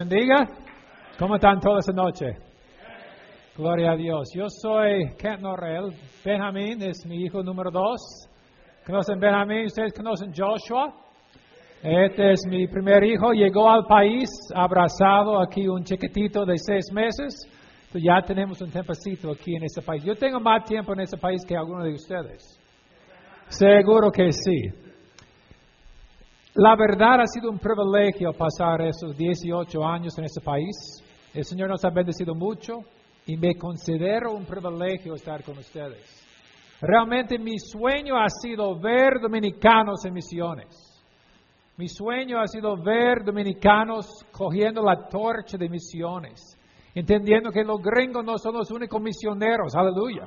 bendiga. ¿Cómo están toda esta noche? Gloria a Dios. Yo soy Kent Norrell. Benjamín es mi hijo número dos. ¿Conocen Benjamín? ¿Ustedes conocen Joshua? Este es mi primer hijo. Llegó al país abrazado aquí un chiquitito de seis meses. Entonces ya tenemos un tiempecito aquí en este país. Yo tengo más tiempo en este país que alguno de ustedes. Seguro que sí. La verdad ha sido un privilegio pasar esos 18 años en este país. El Señor nos ha bendecido mucho y me considero un privilegio estar con ustedes. Realmente mi sueño ha sido ver dominicanos en misiones. Mi sueño ha sido ver dominicanos cogiendo la torcha de misiones, entendiendo que los gringos no son los únicos misioneros, aleluya.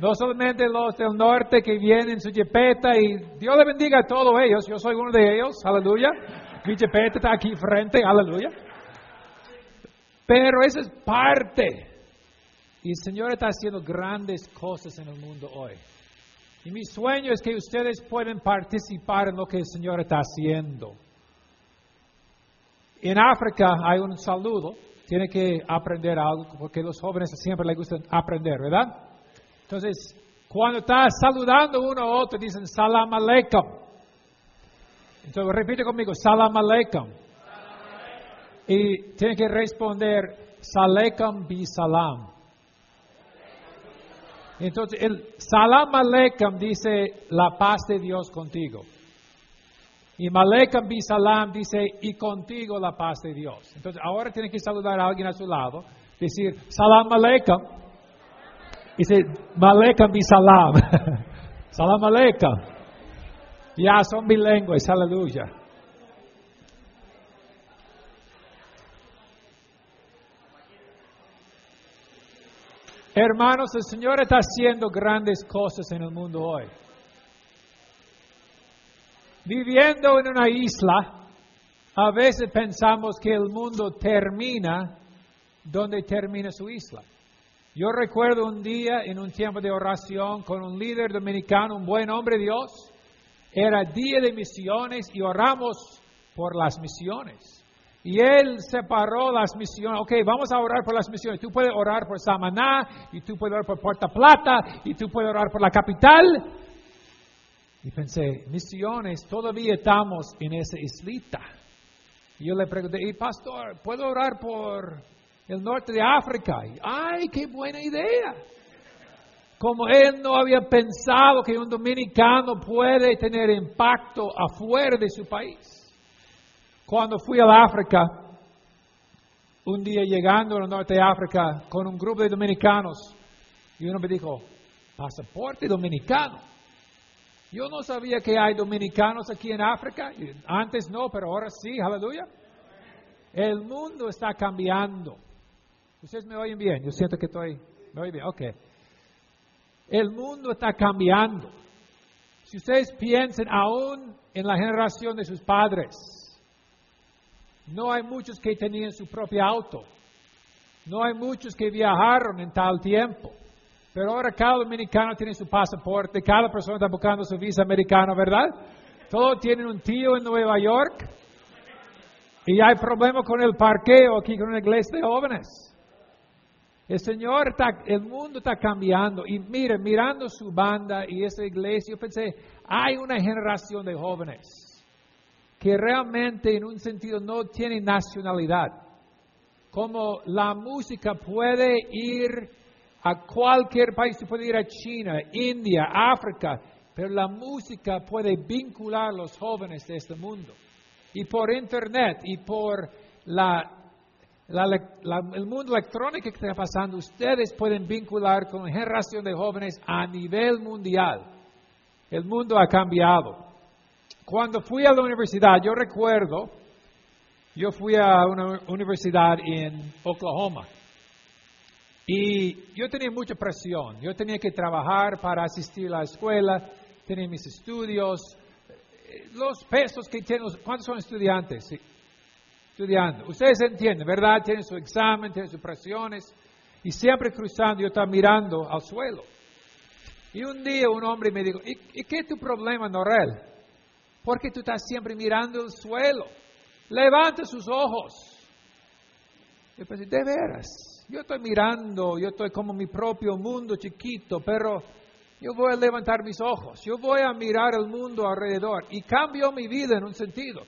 No solamente los del norte que vienen en su jepeta y Dios le bendiga a todos ellos. Yo soy uno de ellos, aleluya. Mi jepeta está aquí frente, aleluya. Pero eso es parte. Y el Señor está haciendo grandes cosas en el mundo hoy. Y mi sueño es que ustedes puedan participar en lo que el Señor está haciendo. En África hay un saludo. Tiene que aprender algo porque los jóvenes siempre les gusta aprender, ¿verdad? Entonces, cuando está saludando uno a otro, dicen salam aleikum. Entonces, repite conmigo, salam aleikum. Y tiene que responder, saleikum bi salam. Entonces, el salam aleikum dice, la paz de Dios contigo. Y Malekam bi salam dice, y contigo la paz de Dios. Entonces, ahora tiene que saludar a alguien a su lado, decir, salam aleikum. Dice, Malekam bi salam. salam aleikum. Ya son bilingües, aleluya. Hermanos, el Señor está haciendo grandes cosas en el mundo hoy. Viviendo en una isla, a veces pensamos que el mundo termina donde termina su isla. Yo recuerdo un día en un tiempo de oración con un líder dominicano, un buen hombre de Dios. Era día de misiones y oramos por las misiones. Y él separó las misiones. Ok, vamos a orar por las misiones. Tú puedes orar por Samaná, y tú puedes orar por Puerta Plata, y tú puedes orar por la capital. Y pensé, misiones, todavía estamos en esa islita. Y yo le pregunté, y pastor, ¿puedo orar por el norte de África. ¡Ay, qué buena idea! Como él no había pensado que un dominicano puede tener impacto afuera de su país. Cuando fui a África, un día llegando al norte de África con un grupo de dominicanos, y uno me dijo, pasaporte dominicano. Yo no sabía que hay dominicanos aquí en África, antes no, pero ahora sí, aleluya. El mundo está cambiando. Ustedes me oyen bien, yo siento que estoy, me oyen bien, ok. El mundo está cambiando. Si ustedes piensan aún en la generación de sus padres, no hay muchos que tenían su propio auto, no hay muchos que viajaron en tal tiempo. Pero ahora cada dominicano tiene su pasaporte, cada persona está buscando su visa americana, ¿verdad? Todos tienen un tío en Nueva York y hay problemas con el parqueo aquí con una iglesia de jóvenes. El Señor está, el mundo está cambiando. Y mire, mirando su banda y esa iglesia, yo pensé, hay una generación de jóvenes que realmente en un sentido no tienen nacionalidad. Como la música puede ir a cualquier país, puede ir a China, India, África, pero la música puede vincular a los jóvenes de este mundo. Y por internet y por la el mundo electrónico que está pasando, ustedes pueden vincular con la generación de jóvenes a nivel mundial. El mundo ha cambiado. Cuando fui a la universidad, yo recuerdo, yo fui a una universidad en Oklahoma y yo tenía mucha presión. Yo tenía que trabajar para asistir a la escuela, tenía mis estudios, los pesos que tienen, ¿cuántos son estudiantes? Estudiando. Ustedes entienden, ¿verdad? Tienen su examen, tienen sus presiones. Y siempre cruzando, yo estaba mirando al suelo. Y un día un hombre me dijo, ¿y, qué es tu problema, Norel? Porque tú estás siempre mirando el suelo. Levanta sus ojos. Yo pensé, de veras, yo estoy mirando, yo estoy como mi propio mundo chiquito, pero yo voy a levantar mis ojos, yo voy a mirar el mundo alrededor y cambió mi vida en un sentido.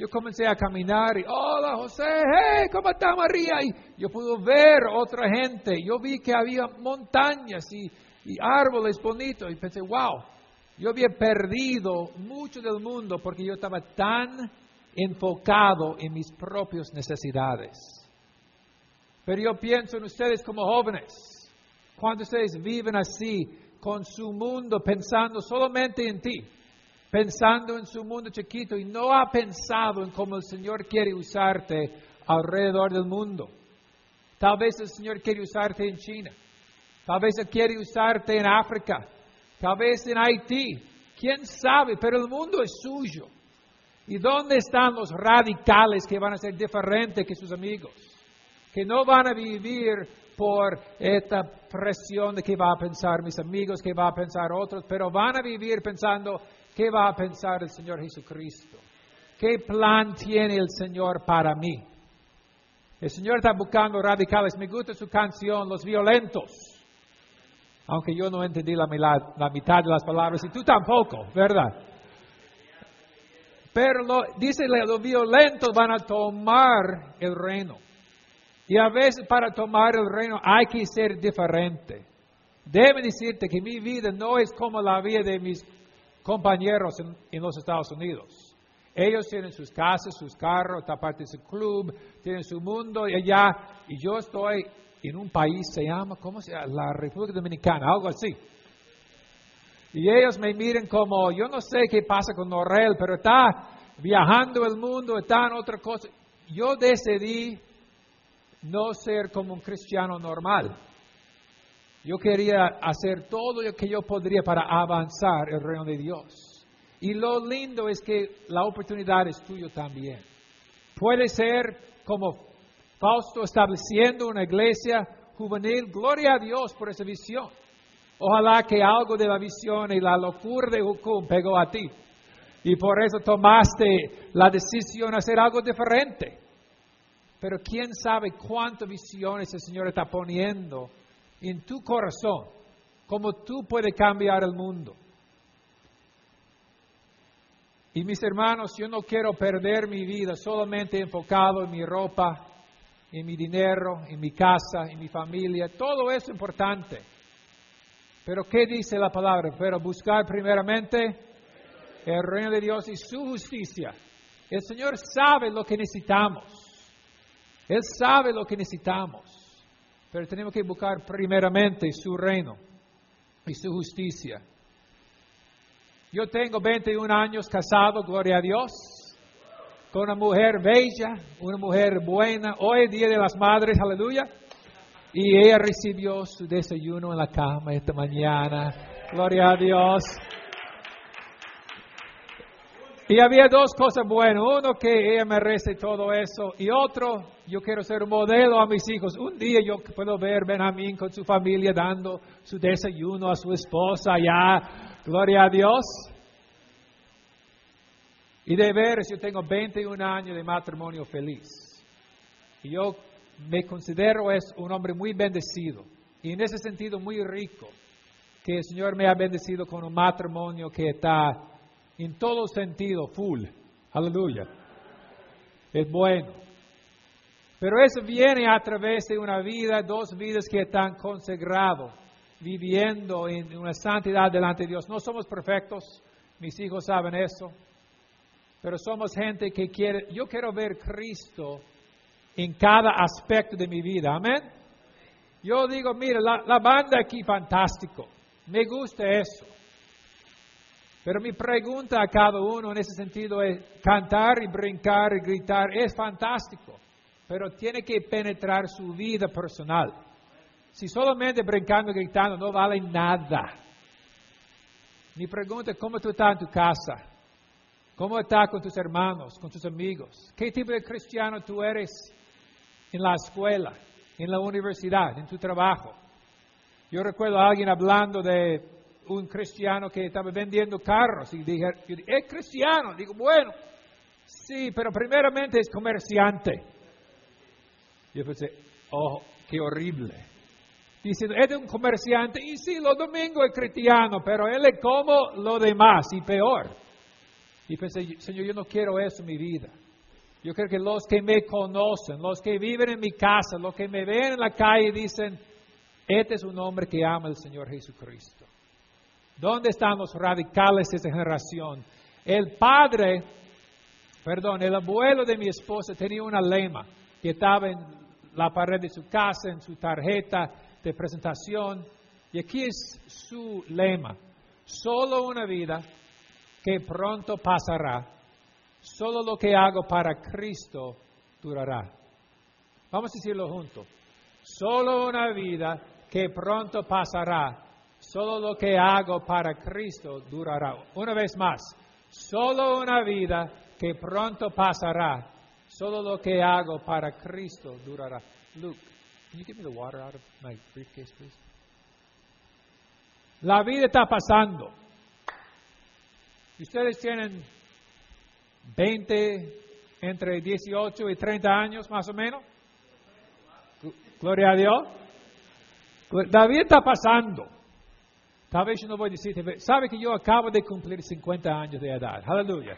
Yo comencé a caminar y, hola José, hey, ¿cómo está María? Y yo pude ver otra gente, yo vi que había montañas y, árboles bonitos y pensé, wow, yo había perdido mucho del mundo porque yo estaba tan enfocado en mis propias necesidades. Pero yo pienso en ustedes como jóvenes. Cuando ustedes viven así, con su mundo, pensando solamente en ti, pensando en su mundo chiquito y no ha pensado en cómo el Señor quiere usarte alrededor del mundo. Tal vez el Señor quiere usarte en China, tal vez Él quiere usarte en África, tal vez en Haití, quién sabe, pero el mundo es suyo. ¿Y dónde están los radicales que van a ser diferentes que sus amigos? que no van a vivir por esta presión de qué va a pensar mis amigos, qué va a pensar otros, pero van a vivir pensando qué va a pensar el Señor Jesucristo, qué plan tiene el Señor para mí. El Señor está buscando radicales. Me gusta su canción, Los Violentos. Aunque yo no entendí la, mitad de las palabras y tú tampoco, ¿verdad? Pero lo, dice, los violentos van a tomar el reino. Y a veces para tomar el reino hay que ser diferente. Debe decirte que mi vida no es como la vida de mis compañeros en, los Estados Unidos. Ellos tienen sus casas, sus carros, esta parte de su club, tienen su mundo y allá. Y yo estoy en un país, se llama, ¿cómo se llama? La República Dominicana, algo así. Y ellos me miren como, yo no sé qué pasa con Norrell, pero está viajando el mundo, está en otra cosa. Yo decidí no ser como un cristiano normal. Yo quería hacer todo lo que yo podría para avanzar el reino de Dios. Y lo lindo es que la oportunidad es tuya también. Puede ser como Fausto estableciendo una iglesia juvenil. Gloria a Dios por esa visión. Ojalá que algo de la visión y la locura de Hukum pegó a ti. Y por eso tomaste la decisión de hacer algo diferente. Pero quién sabe cuántas visiones el Señor está poniendo en tu corazón, cómo tú puedes cambiar el mundo. Y mis hermanos, yo no quiero perder mi vida solamente enfocado en mi ropa, en mi dinero, en mi casa, en mi familia. Todo es importante. Pero ¿qué dice la palabra? Pero buscar primeramente el reino de Dios y su justicia. El Señor sabe lo que necesitamos. Él sabe lo que necesitamos, pero tenemos que buscar primeramente su reino y su justicia. Yo tengo 21 años casado, gloria a Dios, con una mujer bella, una mujer buena. Hoy Día de las Madres, aleluya. Y ella recibió su desayuno en la cama esta mañana. Gloria a Dios. Y había dos cosas buenas. Uno, que ella merece todo eso. Y otro, yo quiero ser un modelo a mis hijos. Un día yo puedo ver Benjamín con su familia dando su desayuno a su esposa allá. Gloria a Dios. Y de veras, yo tengo 21 años de matrimonio feliz. Y yo me considero es un hombre muy bendecido. Y en ese sentido muy rico. Que el Señor me ha bendecido con un matrimonio que está en todo sentido, full. Aleluya. Es bueno. Pero eso viene a través de una vida, dos vidas que están consagrados, viviendo en una santidad delante de Dios. No somos perfectos, mis hijos saben eso, pero somos gente que quiere, yo quiero ver Cristo en cada aspecto de mi vida. Amén. Yo digo, mira, la, la banda aquí fantástico, me gusta eso. Pero mi pregunta a cada uno en ese sentido es, cantar y brincar y gritar es fantástico, pero tiene que penetrar su vida personal. Si solamente brincando y gritando no vale nada. Mi pregunta es, ¿cómo tú estás en tu casa? ¿Cómo estás con tus hermanos, con tus amigos? ¿Qué tipo de cristiano tú eres en la escuela, en la universidad, en tu trabajo? Yo recuerdo a alguien hablando de un cristiano que estaba vendiendo carros y dije, es cristiano. Digo, bueno, sí, pero primeramente es comerciante. Yo pensé, oh, qué horrible. Diciendo, es un comerciante y sí, los domingos es cristiano, pero él es como lo demás y peor. Y pensé, Señor, yo no quiero eso en mi vida. Yo creo que los que me conocen, los que viven en mi casa, los que me ven en la calle dicen, este es un hombre que ama al Señor Jesucristo. ¿Dónde están los radicales de esta generación? El padre, perdón, el abuelo de mi esposa tenía una lema que estaba en la pared de su casa, en su tarjeta de presentación. Y aquí es su lema. Solo una vida que pronto pasará Solo lo que hago para Cristo durará. Vamos a decirlo juntos. Solo una vida que pronto pasará. Solo lo que hago para Cristo durará. Una vez más. Solo una vida que pronto pasará. Solo lo que hago para Cristo durará. Luke, can you give me the water out of my briefcase, please? La vida está pasando. Ustedes tienen 20, entre 18 y 30 años más o menos. Gloria a Dios. David está pasando. Tal vez yo no voy a decir, sabe que yo acabo de cumplir 50 años de edad. Aleluya.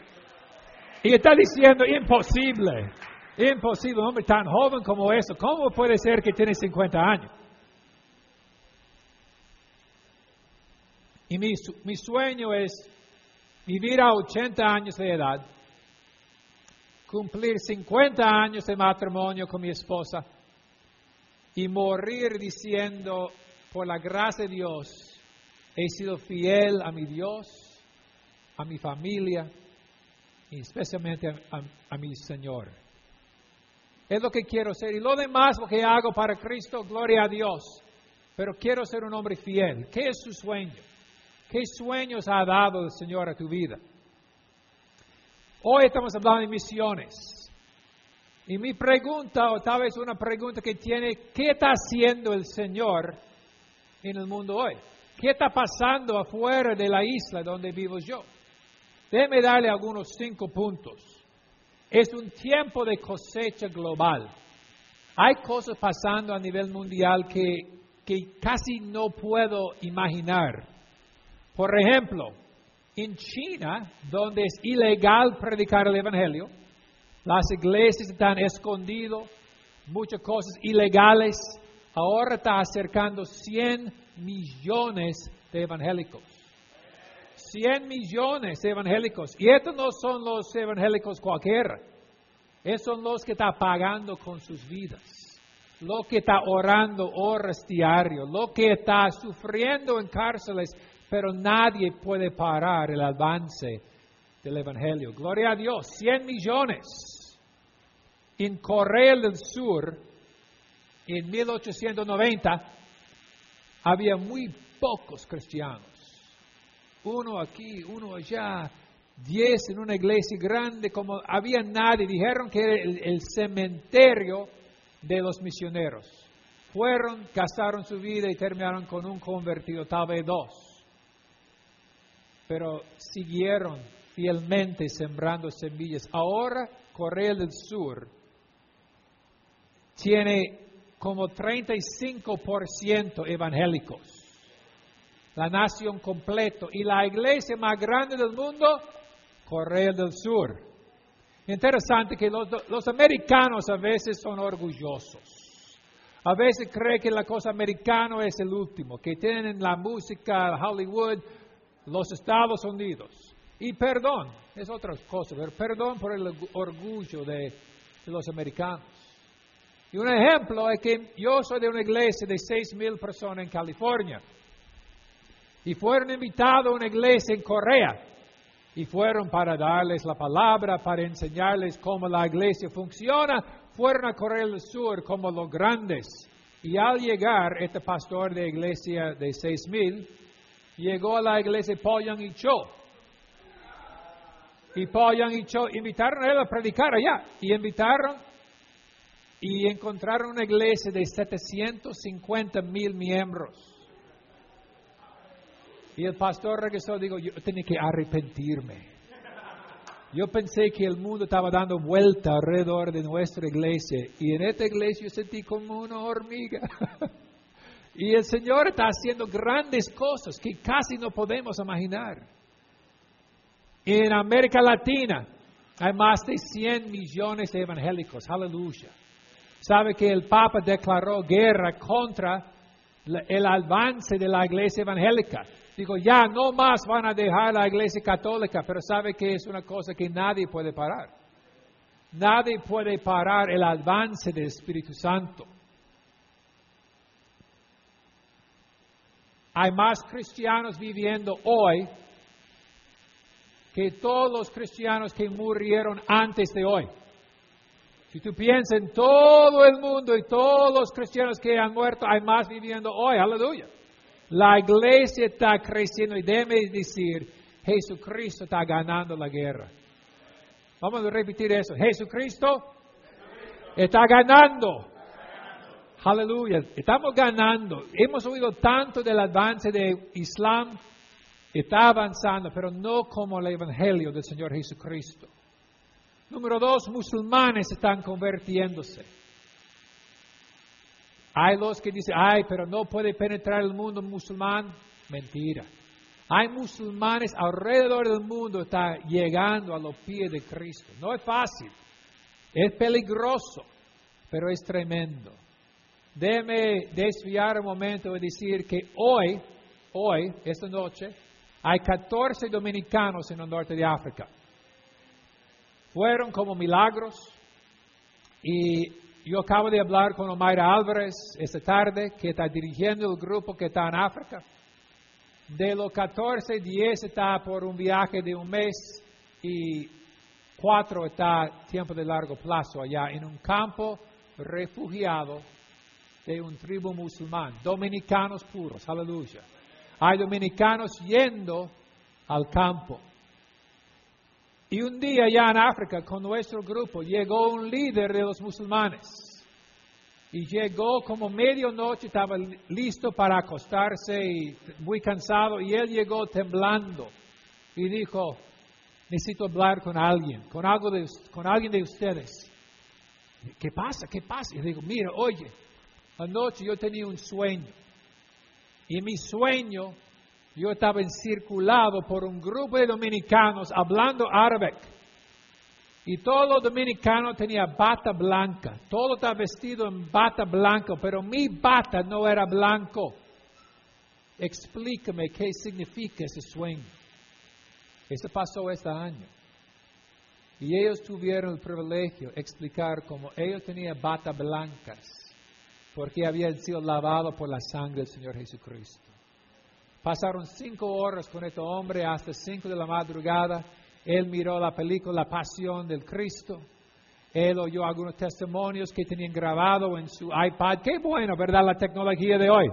Y está diciendo, imposible, imposible, un hombre tan joven como eso, ¿cómo puede ser que tiene 50 años? Y mi sueño es vivir a 80 años de edad cumplir 50 años de matrimonio con mi esposa y morir diciendo, por la gracia de Dios, he sido fiel a mi Dios, a mi familia y especialmente a, mi Señor. Es lo que quiero ser. Y lo demás, lo que hago para Cristo, gloria a Dios. Pero quiero ser un hombre fiel. ¿Qué es su sueño? ¿Qué sueños ha dado el Señor a tu vida? Hoy estamos hablando de misiones. Y mi pregunta, o tal vez una pregunta que tiene, ¿qué está haciendo el Señor en el mundo hoy? ¿Qué está pasando afuera de la isla donde vivo yo? Déjeme darle algunos cinco puntos. Es un tiempo de cosecha global. Hay cosas pasando a nivel mundial que, que casi no puedo imaginar. Por ejemplo, en China, donde es ilegal predicar el Evangelio, las iglesias están escondidas, muchas cosas ilegales. Ahora está acercando 100 millones de evangélicos. 100 millones de evangélicos. Y estos no son los evangélicos cualquiera. Esos son los que están pagando con sus vidas. Lo que está orando horas diarios. Lo que está sufriendo en cárceles pero nadie puede parar el avance del Evangelio. Gloria a Dios, 100 millones. En Corea del Sur, en 1890, había muy pocos cristianos. Uno aquí, uno allá, diez en una iglesia grande, como había nadie. Dijeron que era el, el cementerio de los misioneros. Fueron, gastaron su vida y terminaron con un convertido, tal vez dos pero siguieron fielmente sembrando semillas. Ahora Corea del Sur tiene como 35% evangélicos. La nación completo. Y la iglesia más grande del mundo, Corea del Sur. Interesante que los, los americanos a veces son orgullosos. A veces creen que la cosa americana es el último, que tienen la música, Hollywood, los Estados Unidos. Y perdón, es otra cosa, pero perdón por el orgullo de, los americanos. Y un ejemplo es que yo soy de una iglesia de seis mil personas en California. Y fueron invitados a una iglesia en Corea. Y fueron para darles la palabra, para enseñarles cómo la iglesia funciona. Fueron a Corea del Sur como los grandes. Y al llegar, este pastor de iglesia de seis mil llegó a la iglesia Paul Young y Cho. Y Paul Young y Cho invitaron a él a predicar allá. Y invitaron y encontraron una iglesia de 750 mil miembros. Y el pastor regresó y dijo, yo tenía que arrepentirme. Yo pensé que el mundo estaba dando vuelta alrededor de nuestra iglesia y en esta iglesia yo sentí como una hormiga. y el Señor está haciendo grandes cosas que casi no podemos imaginar. En América Latina hay más de 100 millones de evangélicos. Aleluya. Sabe que el Papa declaró guerra contra el avance de la iglesia evangélica. Digo, ya no más van a dejar la iglesia católica, pero sabe que es una cosa que nadie puede parar. Nadie puede parar el avance del Espíritu Santo. Hay más cristianos viviendo hoy que todos los cristianos que murieron antes de hoy. Si tú piensas en todo el mundo y todos los cristianos que han muerto, hay más viviendo hoy. Aleluya. La iglesia está creciendo y déjeme decir, Jesucristo está ganando la guerra. Vamos a repetir eso. Jesucristo está ganando. Aleluya. Estamos ganando. Hemos oído tanto del avance de Islam. Está avanzando, pero no como el Evangelio del Señor Jesucristo. Número dos, musulmanes están convirtiéndose. Hay los que dicen, ay, pero no puede penetrar el mundo musulmán. Mentira. Hay musulmanes alrededor del mundo que están llegando a los pies de Cristo. No es fácil, es peligroso, pero es tremendo. Déjeme desviar un momento y decir que hoy, hoy, esta noche, hay 14 dominicanos en el norte de África. Fueron como milagros y yo acabo de hablar con Omaira Álvarez esta tarde, que está dirigiendo el grupo que está en África. De los 14, 10 está por un viaje de un mes y 4 está tiempo de largo plazo allá en un campo refugiado de un tribu musulmán, dominicanos puros, aleluya. Hay dominicanos yendo al campo. Y un día ya en África, con nuestro grupo, llegó un líder de los musulmanes. Y llegó como medianoche, estaba listo para acostarse y muy cansado. Y él llegó temblando y dijo, necesito hablar con alguien, con, algo de, con alguien de ustedes. ¿Qué pasa? ¿Qué pasa? Y digo, mira, oye, anoche yo tenía un sueño. Y mi sueño yo estaba encirculado por un grupo de dominicanos hablando árabe. Y todos los dominicanos tenían bata blanca. Todo estaba vestido en bata blanca, pero mi bata no era blanco. Explícame qué significa ese sueño. Eso pasó este año. Y ellos tuvieron el privilegio de explicar cómo ellos tenían bata blancas, porque habían sido lavados por la sangre del Señor Jesucristo. Pasaron cinco horas con este hombre hasta cinco de la madrugada. Él miró la película La Pasión del Cristo. Él oyó algunos testimonios que tenían grabado en su iPad. Qué bueno, ¿verdad? La tecnología de hoy.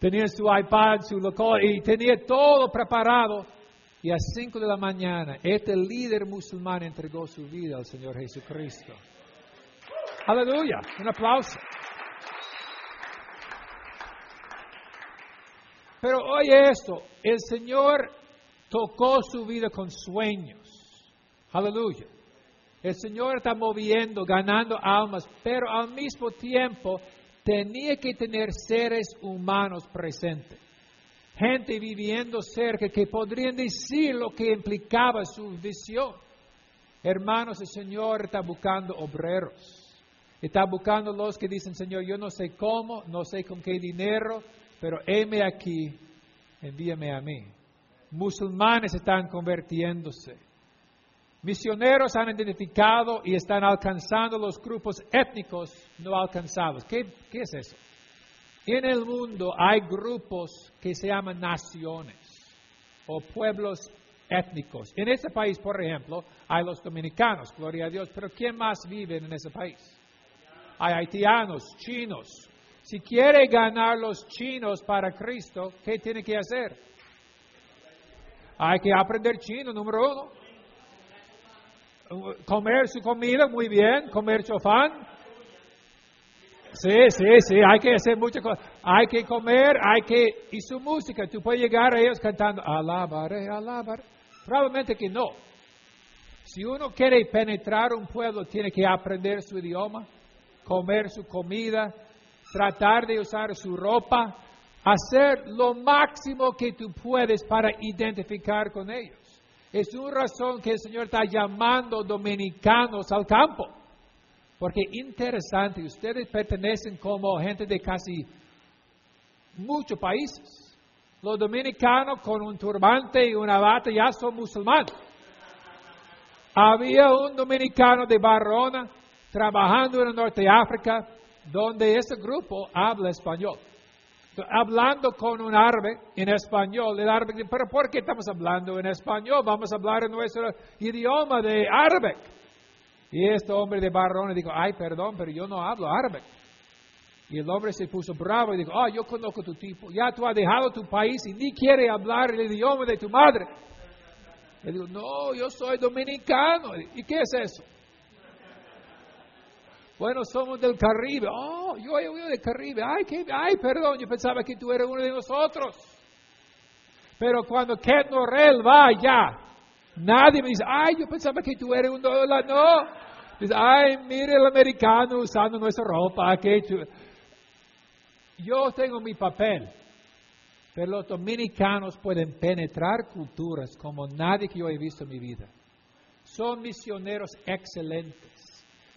Tenía su iPad, su local y tenía todo preparado. Y a cinco de la mañana, este líder musulmán entregó su vida al Señor Jesucristo. Aleluya. Un aplauso. Pero oye esto, el Señor tocó su vida con sueños. Aleluya. El Señor está moviendo, ganando almas, pero al mismo tiempo tenía que tener seres humanos presentes. Gente viviendo cerca que podrían decir lo que implicaba su visión. Hermanos, el Señor está buscando obreros. Está buscando los que dicen, Señor, yo no sé cómo, no sé con qué dinero, pero heme aquí, envíame a mí. Musulmanes están convirtiéndose. Misioneros han identificado y están alcanzando los grupos étnicos no alcanzados. ¿Qué, ¿Qué, es eso? En el mundo hay grupos que se llaman naciones o pueblos étnicos. En ese país, por ejemplo, hay los dominicanos, gloria a Dios, pero ¿quién más vive en ese país? Hay haitianos, chinos, si quiere ganar los chinos para Cristo, ¿qué tiene que hacer? Hay que aprender chino, número uno. Comer su comida, muy bien. Comer chofán. Sí, sí, sí, hay que hacer muchas cosas. Hay que comer, hay que... Y su música, tú puedes llegar a ellos cantando, alabaré, alabaré. Probablemente que no. Si uno quiere penetrar un pueblo, tiene que aprender su idioma, comer su comida, tratar de usar su ropa, hacer lo máximo que tú puedes para identificar con ellos. Es una razón que el Señor está llamando dominicanos al campo. Porque interesante, ustedes pertenecen como gente de casi muchos países. Los dominicanos con un turbante y una bata ya son musulmanes. Había un dominicano de Barrona trabajando en el norte de África, donde ese grupo habla español. Hablando con un árabe en español, el árabe dice, pero ¿por qué estamos hablando en español? Vamos a hablar en nuestro idioma de árabe. Y este hombre de Barrona dijo, ay, perdón, pero yo no hablo árabe. Y el hombre se puso bravo y dijo, oh, yo conozco tu tipo, ya tú has dejado tu país y ni quiere hablar el idioma de tu madre. Le digo, no, yo soy dominicano. ¿Y qué es eso? Bueno, somos del Caribe. Oh, yo he oído del Caribe. Ay, qué, ay, perdón, yo pensaba que tú eras uno de nosotros. Pero cuando Ken Norrell va allá, nadie me dice, ay, yo pensaba que tú eres uno de los... No. Dice, ay, mire el americano usando nuestra ropa. Qué yo tengo mi papel. Pero los dominicanos pueden penetrar culturas como nadie que yo he visto en mi vida. Son misioneros excelentes.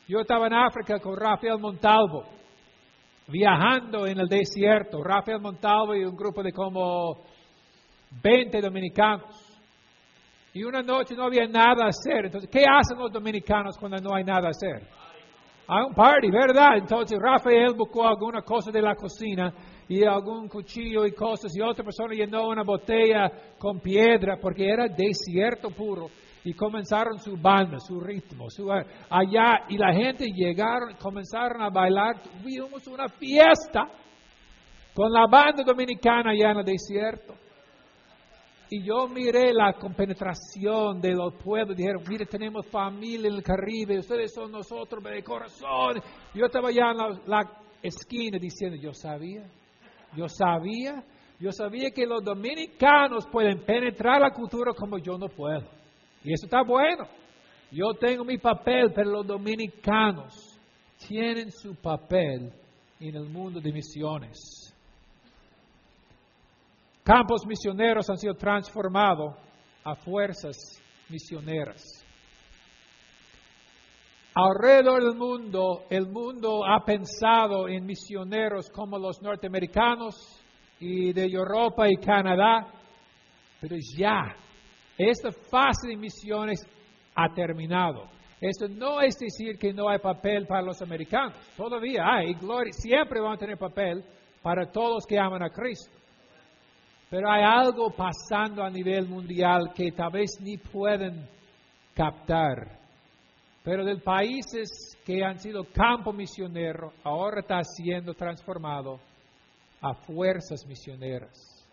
Yo estaba en África con Rafael Montalvo, viajando en el desierto. Rafael Montalvo y un grupo de como 20 dominicanos. Y una noche no había nada a hacer. Entonces, ¿qué hacen los dominicanos cuando no hay nada a hacer? Hay un party, ¿verdad? Entonces Rafael buscó alguna cosa de la cocina y algún cuchillo y cosas y otra persona llenó una botella con piedra porque era desierto puro y comenzaron su banda, su ritmo, su, allá y la gente llegaron, comenzaron a bailar, tuvimos una fiesta con la banda dominicana allá en el desierto. Y yo miré la compenetración de los pueblos. Dijeron, mire, tenemos familia en el Caribe, ustedes son nosotros de corazón. Yo estaba allá en la, la esquina diciendo, yo sabía, yo sabía, yo sabía que los dominicanos pueden penetrar la cultura como yo no puedo. Y eso está bueno. Yo tengo mi papel, pero los dominicanos tienen su papel en el mundo de misiones. Campos misioneros han sido transformados a fuerzas misioneras. Alrededor del mundo, el mundo ha pensado en misioneros como los norteamericanos y de Europa y Canadá, pero ya, esta fase de misiones ha terminado. Esto no es decir que no hay papel para los americanos, todavía hay, gloria, siempre van a tener papel para todos que aman a Cristo. Pero hay algo pasando a nivel mundial que tal vez ni pueden captar pero de países que han sido campo misionero, ahora está siendo transformado a fuerzas misioneras.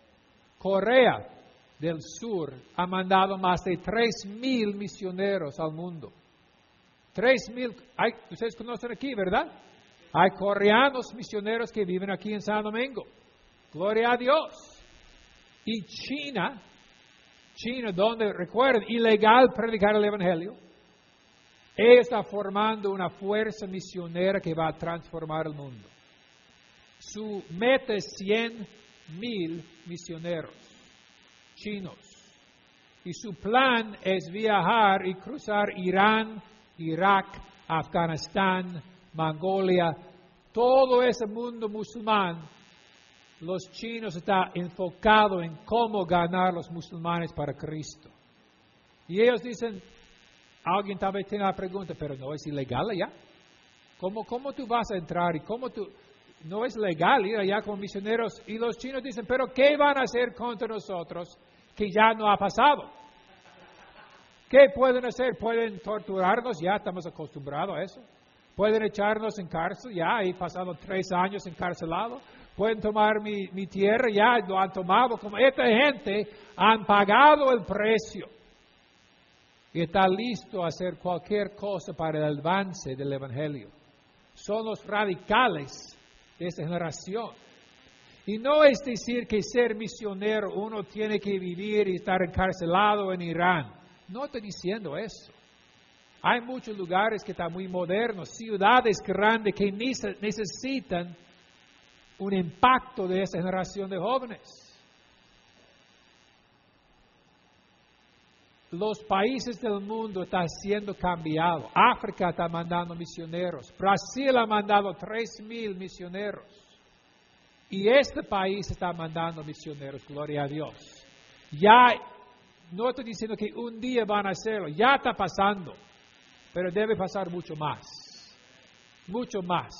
Corea del Sur ha mandado más de tres mil misioneros al mundo. Tres mil, ustedes conocen aquí, ¿verdad? Hay coreanos misioneros que viven aquí en San Domingo. Gloria a Dios. Y China, China, donde, recuerden, ilegal predicar el Evangelio, está formando una fuerza misionera que va a transformar el mundo. Su meta es 100 mil misioneros chinos. Y su plan es viajar y cruzar Irán, Irak, Afganistán, Mongolia, todo ese mundo musulmán. Los chinos están enfocados en cómo ganar los musulmanes para Cristo. Y ellos dicen, Alguien tal vez tenga la pregunta, pero no es ilegal allá. ¿Cómo, ¿Cómo tú vas a entrar y cómo tú... No es legal ir allá como misioneros. Y los chinos dicen, pero ¿qué van a hacer contra nosotros que ya no ha pasado? ¿Qué pueden hacer? Pueden torturarnos, ya estamos acostumbrados a eso. Pueden echarnos en cárcel, ya he pasado tres años encarcelado. Pueden tomar mi, mi tierra, ya lo han tomado. Como esta gente han pagado el precio y está listo a hacer cualquier cosa para el avance del Evangelio. Son los radicales de esta generación. Y no es decir que ser misionero uno tiene que vivir y estar encarcelado en Irán. No estoy diciendo eso. Hay muchos lugares que están muy modernos, ciudades grandes que necesitan un impacto de esa generación de jóvenes. Los países del mundo están siendo cambiados. África está mandando misioneros. Brasil ha mandado tres mil misioneros. Y este país está mandando misioneros, gloria a Dios. Ya, no estoy diciendo que un día van a hacerlo, ya está pasando, pero debe pasar mucho más. Mucho más.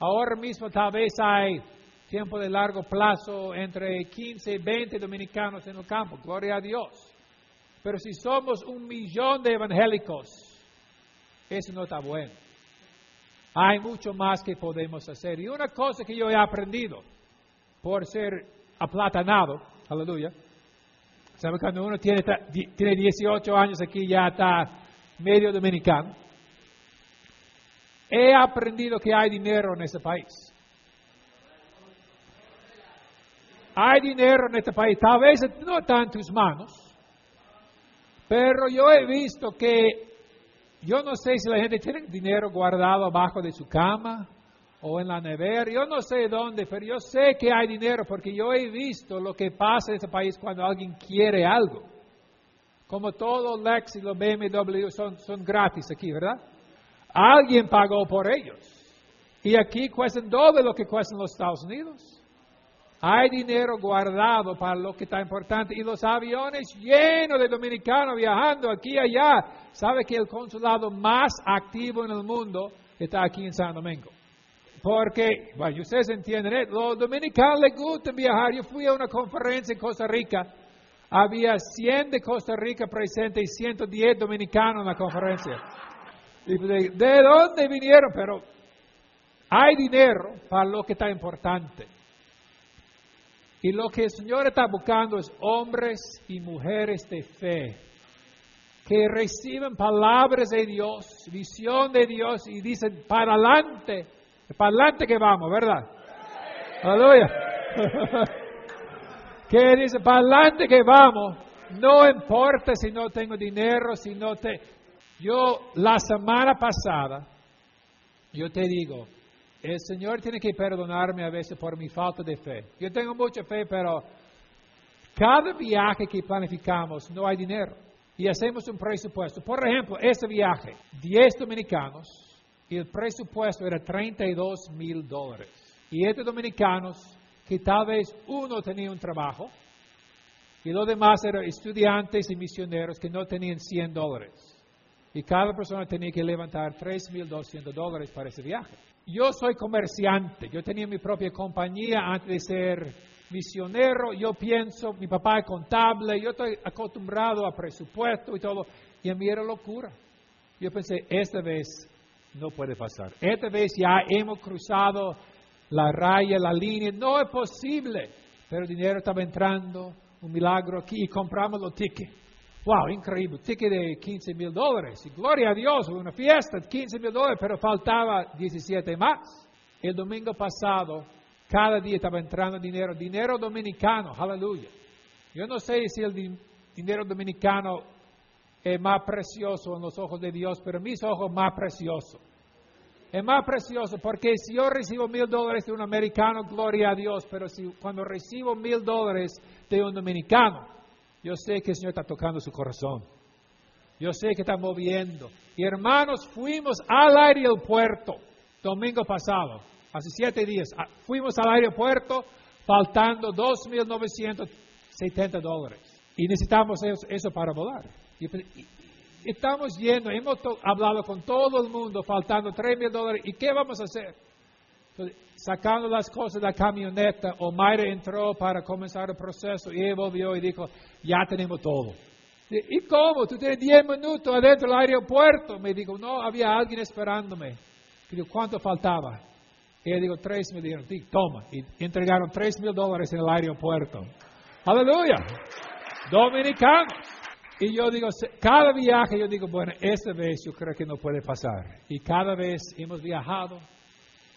Ahora mismo tal vez hay tiempo de largo plazo entre 15 y 20 dominicanos en el campo, gloria a Dios. Pero si somos un millón de evangélicos, eso no está bueno. Hay mucho más que podemos hacer. Y una cosa que yo he aprendido por ser aplatanado, aleluya, ¿sabe cuando uno tiene, tiene 18 años aquí ya está medio dominicano? He aprendido que hay dinero en este país. Hay dinero en este país. Tal vez no está en tus manos, pero yo he visto que, yo no sé si la gente tiene dinero guardado abajo de su cama o en la nevera, yo no sé dónde, pero yo sé que hay dinero porque yo he visto lo que pasa en este país cuando alguien quiere algo. Como todo Lex y los BMW son, son gratis aquí, ¿verdad? Alguien pagó por ellos. Y aquí cuestan doble lo que cuestan los Estados Unidos. Hay dinero guardado para lo que está importante y los aviones llenos de dominicanos viajando aquí y allá. ¿Sabe que el consulado más activo en el mundo está aquí en San Domingo? Porque, bueno, ustedes entienden, ¿eh? los dominicanos les gusta viajar. Yo fui a una conferencia en Costa Rica, había 100 de Costa Rica presentes y 110 dominicanos en la conferencia. Y de, ¿De dónde vinieron? Pero hay dinero para lo que está importante. Y lo que el Señor está buscando es hombres y mujeres de fe que reciben palabras de Dios, visión de Dios y dicen, para adelante, para adelante que vamos, ¿verdad? Aleluya. que dice, para adelante que vamos, no importa si no tengo dinero, si no te... Yo la semana pasada, yo te digo, el Señor tiene que perdonarme a veces por mi falta de fe. Yo tengo mucha fe, pero cada viaje que planificamos no hay dinero. Y hacemos un presupuesto. Por ejemplo, este viaje, 10 dominicanos, y el presupuesto era 32 mil dólares. Y estos dominicanos, que tal vez uno tenía un trabajo, y los demás eran estudiantes y misioneros que no tenían 100 dólares. Y cada persona tenía que levantar 3.200 dólares para ese viaje. Yo soy comerciante, yo tenía mi propia compañía antes de ser misionero, yo pienso, mi papá es contable, yo estoy acostumbrado a presupuesto y todo, y a mí era locura. Yo pensé, esta vez no puede pasar, esta vez ya hemos cruzado la raya, la línea, no es posible, pero el dinero estaba entrando, un milagro aquí, y compramos los tickets. Wow, increíble, ticket de 15 mil dólares. Y gloria a Dios, una fiesta de 15 mil dólares, pero faltaba 17 más. El domingo pasado, cada día estaba entrando dinero, dinero dominicano, aleluya. Yo no sé si el dinero dominicano es más precioso en los ojos de Dios, pero mis ojos más precioso. Es más precioso porque si yo recibo mil dólares de un americano, gloria a Dios, pero si cuando recibo mil dólares de un dominicano, yo sé que el Señor está tocando su corazón. Yo sé que está moviendo. Y hermanos, fuimos al aeropuerto domingo pasado, hace siete días. Ah, fuimos al aeropuerto faltando 2.970 dólares. Y necesitamos eso, para volar. Y, estamos yendo, hemos hablado con todo el mundo faltando 3.000 dólares. ¿Y qué vamos a hacer? Sacando las cosas de la camioneta, Omaira entró para comenzar el proceso y él volvió y dijo, ya tenemos todo. ¿Y cómo? Tú tienes 10 minutos adentro del aeropuerto. Me dijo, no, había alguien esperándome. Digo, ¿cuánto faltaba? Y él dijo, 3 mil. Dijeron, toma. Y entregaron 3 mil dólares en el aeropuerto. Aleluya. Dominicanos. Y yo digo, cada viaje yo digo, bueno, esta vez yo creo que no puede pasar. Y cada vez hemos viajado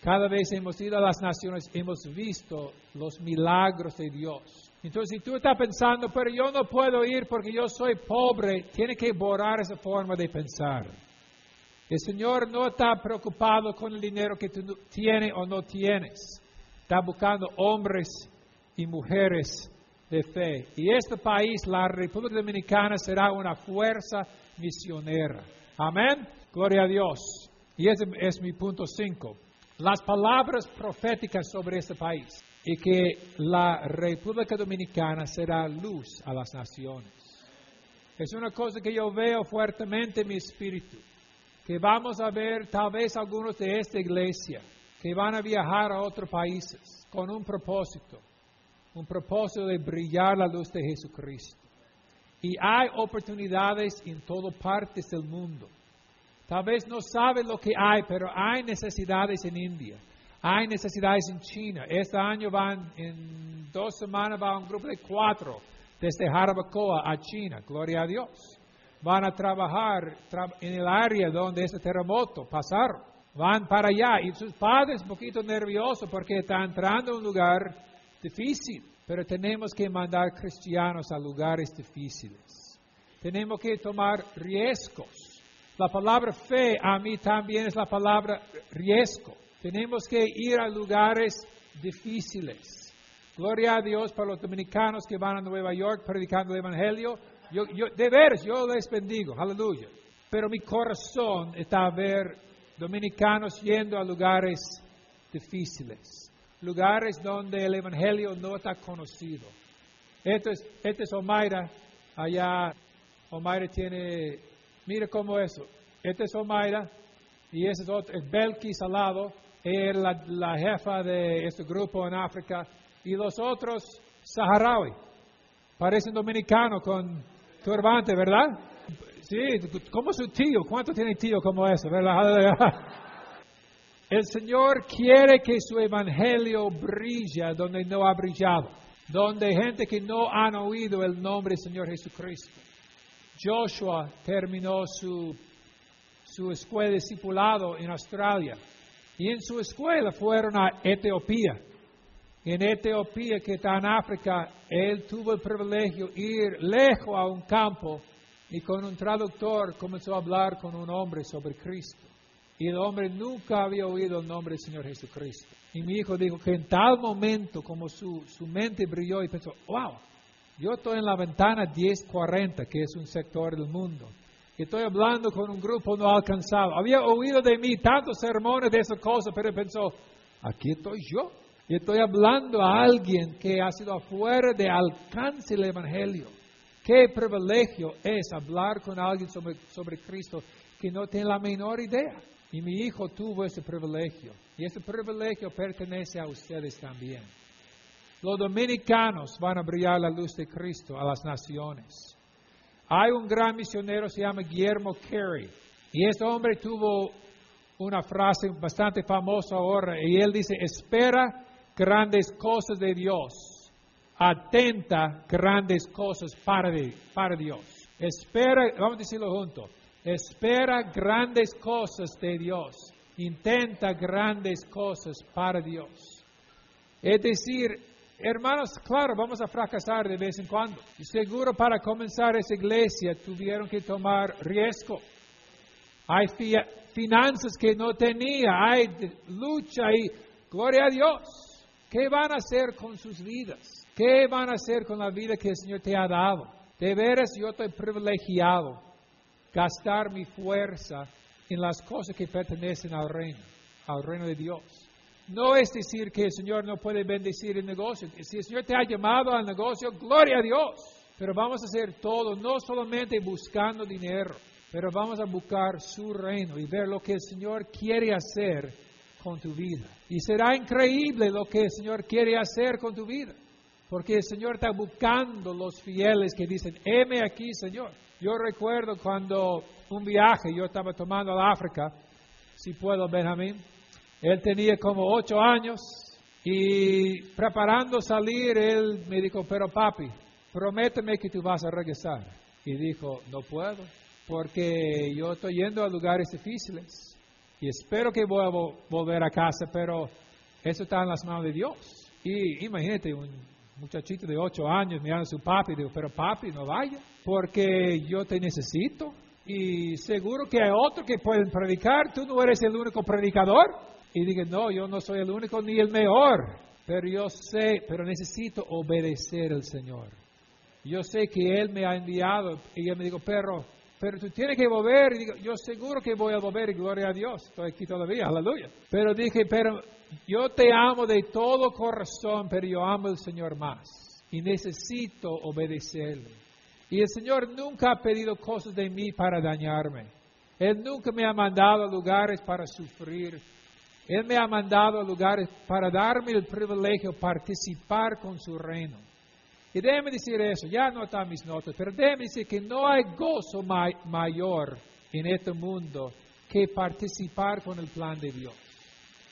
cada vez hemos ido a las naciones, hemos visto los milagros de Dios. Entonces, si tú estás pensando, pero yo no puedo ir porque yo soy pobre, tiene que borrar esa forma de pensar. El Señor no está preocupado con el dinero que tú tienes o no tienes. Está buscando hombres y mujeres de fe. Y este país, la República Dominicana, será una fuerza misionera. Amén. Gloria a Dios. Y ese es mi punto 5. Las palabras proféticas sobre este país y que la República Dominicana será luz a las naciones. Es una cosa que yo veo fuertemente en mi espíritu, que vamos a ver tal vez algunos de esta iglesia que van a viajar a otros países con un propósito, un propósito de brillar la luz de Jesucristo. Y hay oportunidades en todas partes del mundo. Tal vez no sabe lo que hay, pero hay necesidades en India, hay necesidades en China. Este año van, en dos semanas va un grupo de cuatro desde Jarabacoa a China, gloria a Dios. Van a trabajar en el área donde ese terremoto pasaron. Van para allá y sus padres un poquito nerviosos porque están entrando en un lugar difícil. Pero tenemos que mandar cristianos a lugares difíciles. Tenemos que tomar riesgos la palabra fe a mí también es la palabra riesgo. Tenemos que ir a lugares difíciles. Gloria a Dios para los dominicanos que van a Nueva York predicando el Evangelio. Yo, de veras, yo les bendigo. Aleluya. Pero mi corazón está a ver dominicanos yendo a lugares difíciles. Lugares donde el Evangelio no está conocido. Este es, este es Omaira. Allá Omaira tiene Mire cómo eso. Este es Omaira y ese es, otro, es Belkis al lado. Es la, jefa de este grupo en África. Y los otros, saharaui. Parecen dominicanos con turbante, ¿verdad? Sí, como su tío. ¿Cuánto tiene tío como ese, verdad? El Señor quiere que su evangelio brille donde no ha brillado, donde gente que no han oído el nombre del Señor Jesucristo. Joshua terminó su, su escuela discipulado en Australia. Y en su escuela fueron a Etiopía. En Etiopía, que está en África, él tuvo el privilegio de ir lejos a un campo y con un traductor comenzó a hablar con un hombre sobre Cristo. Y el hombre nunca había oído el nombre del Señor Jesucristo. Y mi hijo dijo que en tal momento como su, su mente brilló y pensó, wow, yo estoy en la ventana 1040, que es un sector del mundo. Estoy hablando con un grupo no alcanzado. Había oído de mí tantos sermones de esas cosas, pero pensó, aquí estoy yo. Y estoy hablando a alguien que ha sido afuera de alcance el Evangelio. Qué privilegio es hablar con alguien sobre, sobre Cristo que no tiene la menor idea. Y mi hijo tuvo ese privilegio. Y ese privilegio pertenece a ustedes también. Los dominicanos van a brillar la luz de Cristo a las naciones. Hay un gran misionero, se llama Guillermo Carey, y este hombre tuvo una frase bastante famosa ahora, y él dice, espera grandes cosas de Dios, atenta grandes cosas para, para Dios. Espera, vamos a decirlo juntos, espera grandes cosas de Dios, intenta grandes cosas para Dios. Es decir, Hermanos, claro, vamos a fracasar de vez en cuando. Seguro para comenzar esa iglesia tuvieron que tomar riesgo. Hay finanzas que no tenía, hay lucha y gloria a Dios. ¿Qué van a hacer con sus vidas? ¿Qué van a hacer con la vida que el Señor te ha dado? De veras yo estoy privilegiado gastar mi fuerza en las cosas que pertenecen al reino, al reino de Dios. No es decir que el Señor no puede bendecir el negocio. Si el Señor te ha llamado al negocio, gloria a Dios. Pero vamos a hacer todo, no solamente buscando dinero, pero vamos a buscar su reino y ver lo que el Señor quiere hacer con tu vida. Y será increíble lo que el Señor quiere hacer con tu vida. Porque el Señor está buscando los fieles que dicen, heme aquí, Señor. Yo recuerdo cuando un viaje, yo estaba tomando al África, si puedo, Benjamín, él tenía como ocho años y preparando salir, él me dijo, pero papi, prométeme que tú vas a regresar. Y dijo, no puedo, porque yo estoy yendo a lugares difíciles y espero que voy a volver a casa, pero eso está en las manos de Dios. Y imagínate, un muchachito de ocho años mirando a su papi, digo, pero papi, no vaya, porque yo te necesito. y seguro que hay otros que pueden predicar, tú no eres el único predicador. Y dije, no, yo no soy el único ni el mejor, pero yo sé, pero necesito obedecer al Señor. Yo sé que Él me ha enviado y Él me dijo, pero, pero tú tienes que volver. Y digo, yo seguro que voy a volver y gloria a Dios. Estoy aquí todavía, aleluya. Pero dije, pero yo te amo de todo corazón, pero yo amo al Señor más y necesito obedecerle. Y el Señor nunca ha pedido cosas de mí para dañarme. Él nunca me ha mandado a lugares para sufrir. Él me ha mandado a lugares para darme el privilegio de participar con su reino. Y déjeme decir eso, ya no están mis notas, pero déjeme decir que no hay gozo mayor en este mundo que participar con el plan de Dios.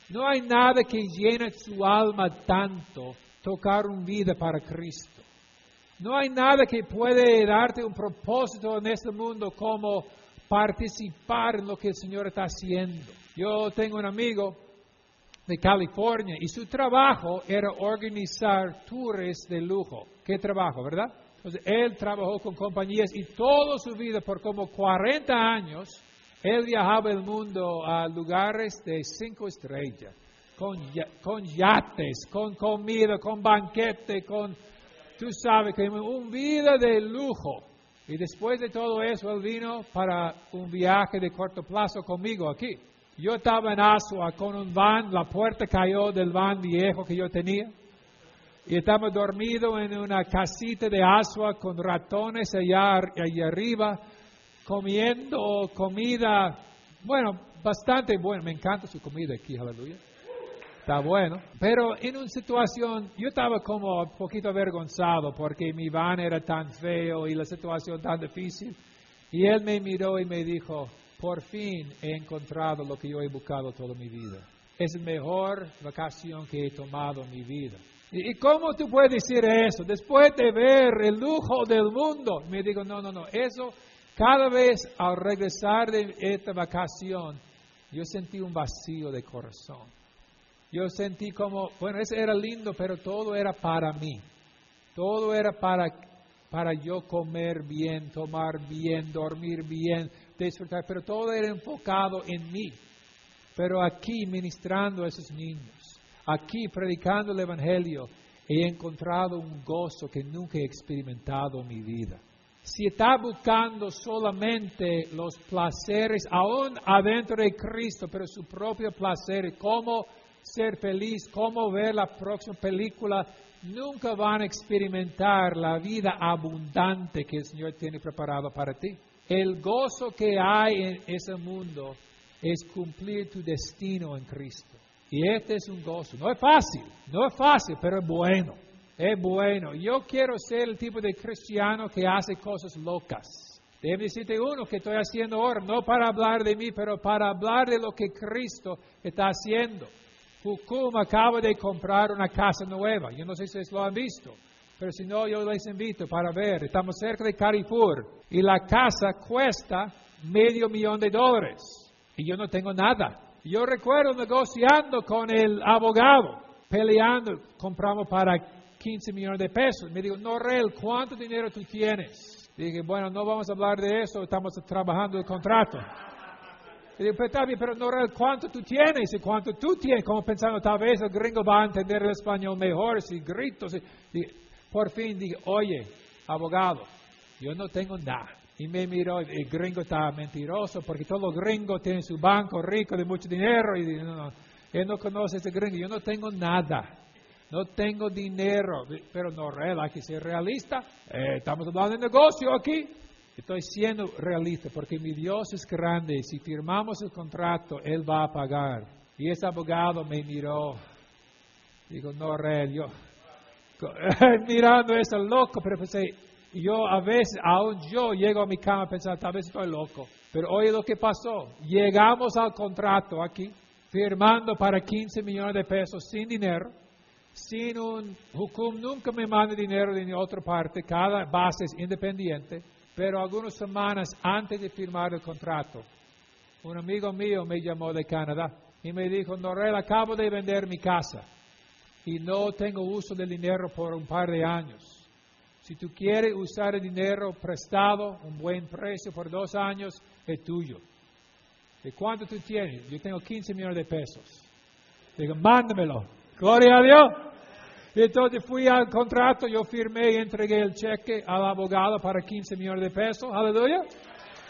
No hay nada que llene su alma tanto tocar una vida para Cristo. No hay nada que puede darte un propósito en este mundo como participar en lo que el Señor está haciendo. Yo tengo un amigo de California y su trabajo era organizar tours de lujo. ¿Qué trabajo, verdad? Entonces, él trabajó con compañías y toda su vida, por como 40 años, él viajaba el mundo a lugares de cinco estrellas, con, con yates, con comida, con banquete, con, tú sabes, que un vida de lujo. Y después de todo eso, él vino para un viaje de corto plazo conmigo aquí. Yo estaba en Asua con un van, la puerta cayó del van viejo que yo tenía. Y estaba dormido en una casita de Asua con ratones allá, allá arriba, comiendo comida, bueno, bastante buena. Me encanta su comida aquí, aleluya. Está bueno. Pero en una situación, yo estaba como un poquito avergonzado porque mi van era tan feo y la situación tan difícil. Y él me miró y me dijo, por fin he encontrado lo que yo he buscado toda mi vida. Es la mejor vacación que he tomado en mi vida. ¿Y cómo tú puedes decir eso? Después de ver el lujo del mundo, me digo, no, no, no, eso cada vez al regresar de esta vacación, yo sentí un vacío de corazón. Yo sentí como, bueno, eso era lindo, pero todo era para mí. Todo era para, para yo comer bien, tomar bien, dormir bien, disfrutar, pero todo era enfocado en mí. Pero aquí ministrando a esos niños, aquí predicando el Evangelio, he encontrado un gozo que nunca he experimentado en mi vida. Si está buscando solamente los placeres, aún adentro de Cristo, pero su propio placer, cómo ser feliz, cómo ver la próxima película, nunca van a experimentar la vida abundante que el Señor tiene preparado para ti. El gozo que hay en ese mundo es cumplir tu destino en Cristo. Y este es un gozo. No es fácil, no es fácil, pero es bueno. Es bueno. Yo quiero ser el tipo de cristiano que hace cosas locas. Debe decirte uno que estoy haciendo ahora, no para hablar de mí, pero para hablar de lo que Cristo está haciendo. Fukum acaba de comprar una casa nueva. Yo no sé si lo han visto. Pero si no, yo les invito para ver. Estamos cerca de Carrefour y la casa cuesta medio millón de dólares y yo no tengo nada. Yo recuerdo negociando con el abogado, peleando, compramos para 15 millones de pesos. Me dijo, Norel, ¿cuánto dinero tú tienes? Dije, bueno, no vamos a hablar de eso, estamos trabajando el contrato. Y dije, pero, está bien, pero Norel, ¿cuánto tú tienes? Y cuánto tú tienes, como pensando, tal vez el gringo va a entender el español mejor, si grito. Si... Por fin dije, oye, abogado, yo no tengo nada. Y me miró, el gringo está mentiroso porque todos los gringos tienen su banco rico de mucho dinero. Y no, no, él no conoce a ese gringo, yo no tengo nada. No tengo dinero, pero no, hay que ser realista. Eh, estamos hablando de negocio aquí. Estoy siendo realista porque mi Dios es grande. Si firmamos el contrato, Él va a pagar. Y ese abogado me miró. Digo, no, real, yo, mirando eso loco, pero pensé, yo a veces, aún yo llego a mi cama pensando, tal vez estoy loco. Pero oye lo que pasó. Llegamos al contrato aquí, firmando para 15 millones de pesos sin dinero, sin un hukum, nunca me manda dinero de otra parte, cada base es independiente. Pero algunas semanas antes de firmar el contrato, un amigo mío me llamó de Canadá y me dijo, Norel, acabo de vender mi casa y no tengo uso del dinero por un par de años. Si tú quieres usar el dinero prestado, un buen precio por dos años, es tuyo. ¿De cuánto tú tienes? Yo tengo 15 millones de pesos. Digo, mándamelo. Gloria a Dios. Y entonces fui al contrato, yo firmé y entregué el cheque al abogado para 15 millones de pesos. Aleluya.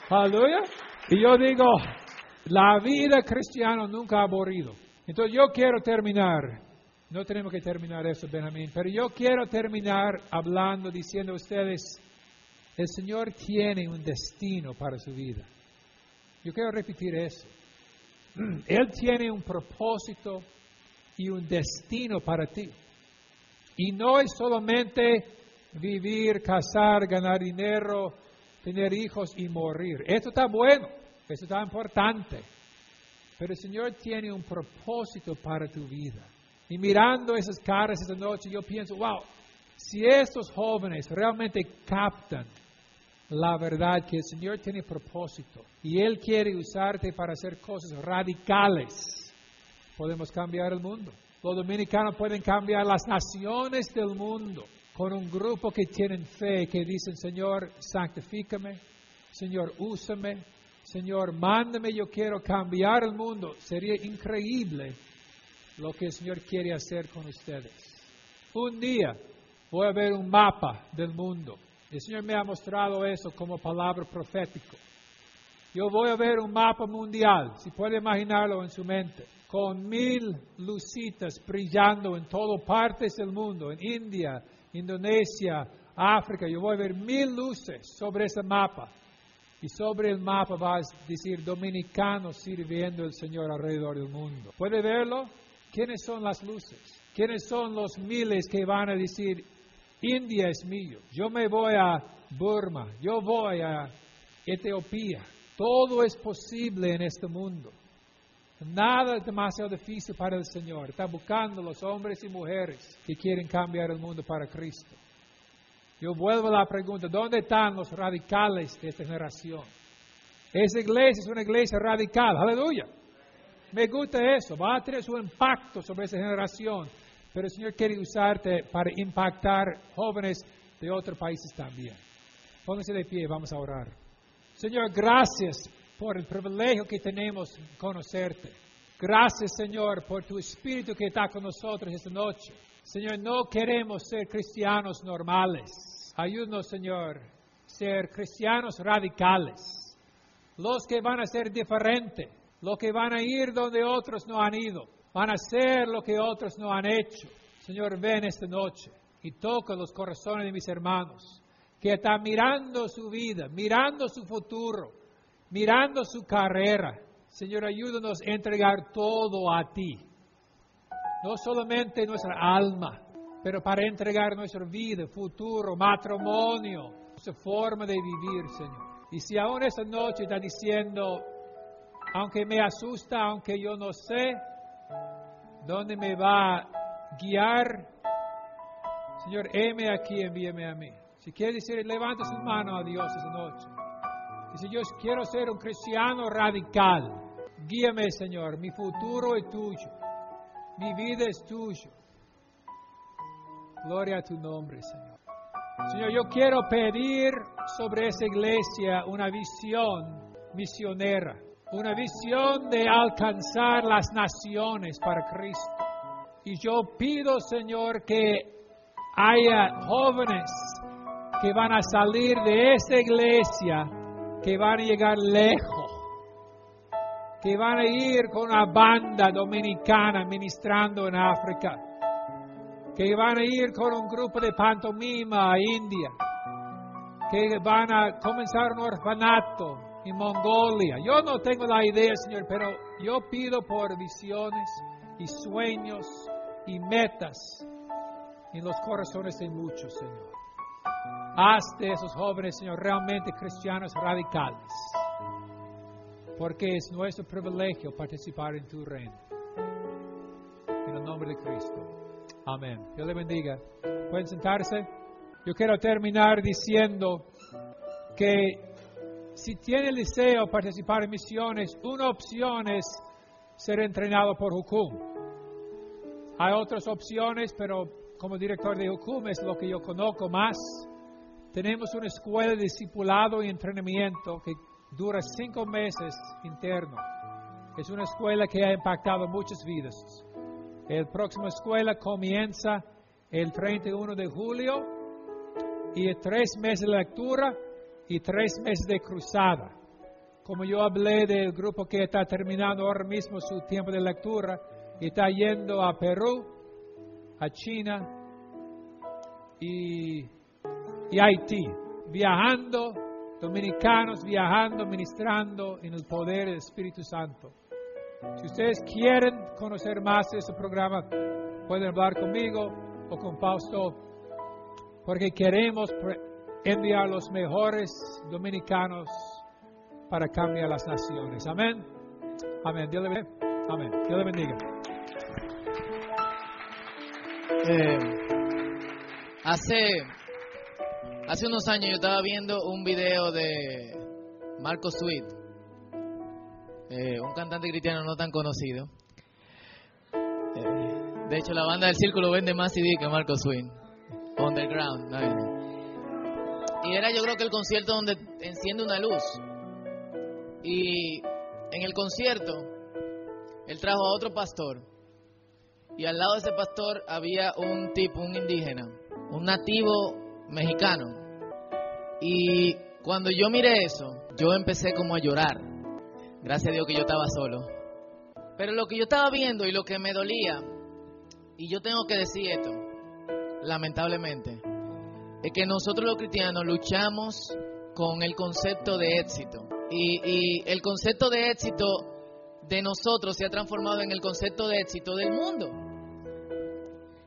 Aleluya. Y yo digo, la vida cristiana nunca ha aburrido. Entonces yo quiero terminar. No tenemos que terminar eso, Benjamín, pero yo quiero terminar hablando, diciendo a ustedes, el Señor tiene un destino para su vida. Yo quiero repetir eso. Él tiene un propósito y un destino para ti. Y no es solamente vivir, casar, ganar dinero, tener hijos y morir. Esto está bueno, esto está importante. Pero el Señor tiene un propósito para tu vida. Y mirando esas caras esta noche, yo pienso, wow, si estos jóvenes realmente captan la verdad que el Señor tiene propósito y Él quiere usarte para hacer cosas radicales, podemos cambiar el mundo. Los dominicanos pueden cambiar las naciones del mundo con un grupo que tienen fe, que dicen, Señor, santifícame, Señor, úsame, Señor, mándame, yo quiero cambiar el mundo. Sería increíble lo que el Señor quiere hacer con ustedes. Un día voy a ver un mapa del mundo. El Señor me ha mostrado eso como palabra profético. Yo voy a ver un mapa mundial, si puede imaginarlo en su mente con mil lucitas brillando en todas partes del mundo, en India, Indonesia, África. Yo voy a ver mil luces sobre ese mapa. Y sobre el mapa va a decir dominicanos sirviendo al Señor alrededor del mundo. ¿Puede verlo? ¿Quiénes son las luces? ¿Quiénes son los miles que van a decir, India es mío? Yo me voy a Burma, yo voy a Etiopía. Todo es posible en este mundo. Nada es demasiado difícil para el Señor. Está buscando los hombres y mujeres que quieren cambiar el mundo para Cristo. Yo vuelvo a la pregunta, ¿dónde están los radicales de esta generación? Esa iglesia es una iglesia radical, aleluya. Me gusta eso, va a tener su impacto sobre esa generación, pero el Señor quiere usarte para impactar jóvenes de otros países también. Pónganse de pie, vamos a orar. Señor, gracias por el privilegio que tenemos conocerte. Gracias, Señor, por tu Espíritu que está con nosotros esta noche. Señor, no queremos ser cristianos normales. Ayúdanos, Señor, ser cristianos radicales. Los que van a ser diferentes, los que van a ir donde otros no han ido, van a hacer lo que otros no han hecho. Señor, ven esta noche y toca los corazones de mis hermanos que están mirando su vida, mirando su futuro, mirando su carrera. Señor, ayúdanos a entregar todo a ti. No solamente nuestra alma, pero para entregar nuestra vida, futuro, matrimonio, nuestra forma de vivir, Señor. Y si aún esta noche está diciendo, aunque me asusta, aunque yo no sé dónde me va a guiar, Señor, heme aquí, envíeme a mí. Si quiere decir, levante su mano a Dios esta noche. Dice, yo quiero ser un cristiano radical. Guíame, Señor. Mi futuro es tuyo. Mi vida es tuyo. Gloria a tu nombre, Señor. Señor, yo quiero pedir sobre esa iglesia una visión misionera, una visión de alcanzar las naciones para Cristo. Y yo pido, Señor, que haya jóvenes que van a salir de esta iglesia que van a llegar lejos, que van a ir con una banda dominicana ministrando en África, que van a ir con un grupo de pantomima a India, que van a comenzar un orfanato en Mongolia. Yo no tengo la idea, Señor, pero yo pido por visiones y sueños y metas en los corazones de muchos, Señor. Haz de esos jóvenes, Señor, realmente cristianos radicales. Porque es nuestro privilegio participar en tu reino. En el nombre de Cristo. Amén. Dios le bendiga. ¿Pueden sentarse? Yo quiero terminar diciendo que si tiene el deseo de participar en misiones, una opción es ser entrenado por Hukum. Hay otras opciones, pero como director de Hukum es lo que yo conozco más. tenemos una escuela de discipulado y entrenamiento que dura cinco meses interno. Es una escuela que ha impactado muchas vidas. El próximo escuela comienza el 31 de julio y tres meses de lectura y tres meses de cruzada. Como yo hablé del grupo que está terminando ahora mismo su tiempo de lectura y está yendo a Perú, a China y y Haití, viajando, dominicanos viajando, ministrando en el poder del Espíritu Santo. Si ustedes quieren conocer más de este programa, pueden hablar conmigo o con Fausto, porque queremos enviar los mejores dominicanos para cambiar las naciones. Amén. Amén. Dios le bendiga. Amén. Dios le bendiga. Eh, hace Hace unos años yo estaba viendo un video de Marco Sweet, eh, un cantante cristiano no tan conocido. Eh, de hecho, la banda del Círculo vende más CD que Marco Sweet. Underground. Y era yo creo que el concierto donde enciende una luz. Y en el concierto, él trajo a otro pastor. Y al lado de ese pastor había un tipo, un indígena, un nativo mexicano. Y cuando yo miré eso, yo empecé como a llorar. Gracias a Dios que yo estaba solo. Pero lo que yo estaba viendo y lo que me dolía, y yo tengo que decir esto, lamentablemente, es que nosotros los cristianos luchamos con el concepto de éxito. Y, el concepto de éxito de nosotros se ha transformado en el concepto de éxito del mundo.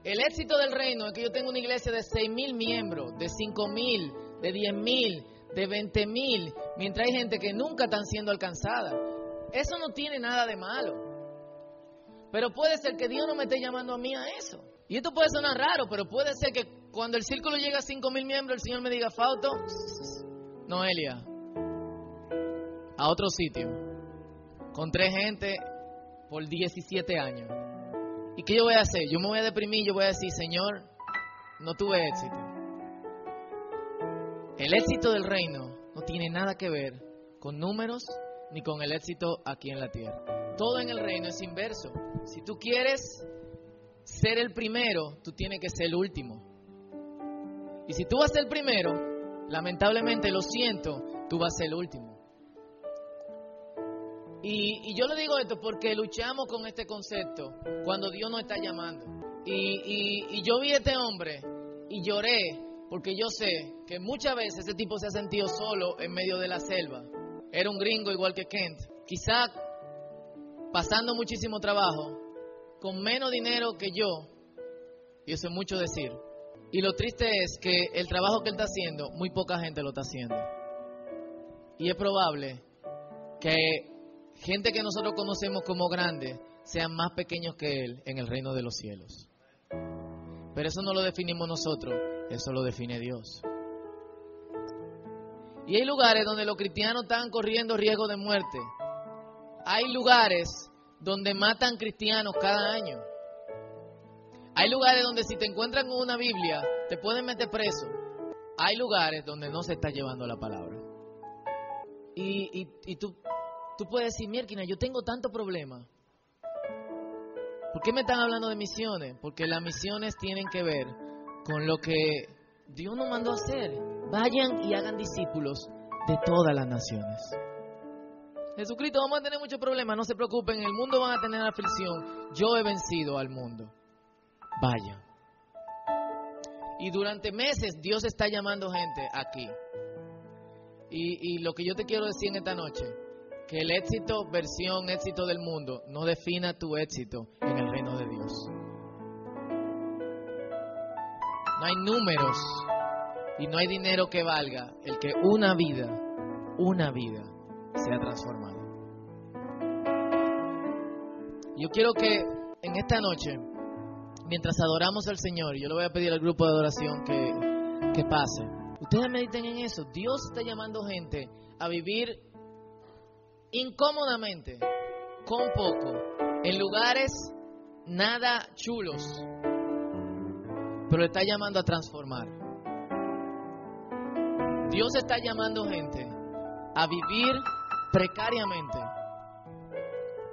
El éxito del reino es que yo tengo una iglesia de 6 mil miembros, de 5 mil, de 10 mil, de 20 mil, mientras hay gente que nunca están siendo alcanzada. Eso no tiene nada de malo. Pero puede ser que Dios no me esté llamando a mí a eso. Y esto puede sonar raro, pero puede ser que cuando el círculo llega a 5 mil miembros, el Señor me diga, Fauto, Noelia, a otro sitio, con tres gente por 17 años. ¿Y qué yo voy a hacer? Yo me voy a deprimir, yo voy a decir, Señor, no tuve éxito. El éxito del reino no tiene nada que ver con números ni con el éxito aquí en la tierra. Todo en el reino es inverso. Si tú quieres ser el primero, tú tienes que ser el último. Y si tú vas a ser el primero, lamentablemente, lo siento, tú vas a ser el último. Y, yo le digo esto porque luchamos con este concepto cuando Dios nos está llamando. Y, yo vi a este hombre y lloré porque yo sé que muchas veces ese tipo se ha sentido solo en medio de la selva. Era un gringo igual que Kent. Quizá pasando muchísimo trabajo, con menos dinero que yo, y eso es mucho decir. Y lo triste es que el trabajo que él está haciendo, muy poca gente lo está haciendo. Y es probable que gente que nosotros conocemos como grandes sean más pequeños que Él en el reino de los cielos. Pero eso no lo definimos nosotros, eso lo define Dios. Y hay lugares donde los cristianos están corriendo riesgo de muerte. Hay lugares donde matan cristianos cada año. Hay lugares donde si te encuentran con una Biblia te pueden meter preso. Hay lugares donde no se está llevando la palabra. Y, y, y tú Tú puedes decir, Mierkina, yo tengo tanto problema. ¿Por qué me están hablando de misiones? Porque las misiones tienen que ver con lo que Dios nos mandó a hacer. Vayan y hagan discípulos de todas las naciones. Jesucristo, vamos a tener muchos problemas, no se preocupen, en el mundo van a tener aflicción. Yo he vencido al mundo. Vayan. Y durante meses Dios está llamando gente aquí. Y, y lo que yo te quiero decir en esta noche, que el éxito, versión éxito del mundo, no defina tu éxito en el reino de Dios. No hay números y no hay dinero que valga el que una vida, una vida sea transformada. Yo quiero que en esta noche, mientras adoramos al Señor, yo le voy a pedir al grupo de adoración que, que pase. Ustedes mediten en eso. Dios está llamando gente a vivir incómodamente, con poco, en lugares nada chulos, pero está llamando a transformar. Dios está llamando gente a vivir precariamente,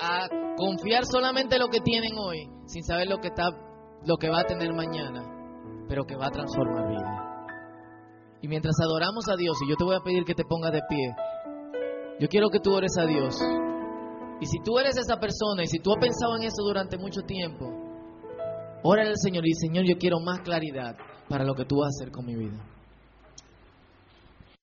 a confiar solamente en lo que tienen hoy, sin saber lo que está, lo que va a tener mañana, pero que va a transformar vida. Y mientras adoramos a Dios, y yo te voy a pedir que te pongas de pie, yo quiero que tú ores a Dios. Y si tú eres esa persona y si tú has pensado en eso durante mucho tiempo, órale al Señor y Señor, yo quiero más claridad para lo que tú vas a hacer con mi vida.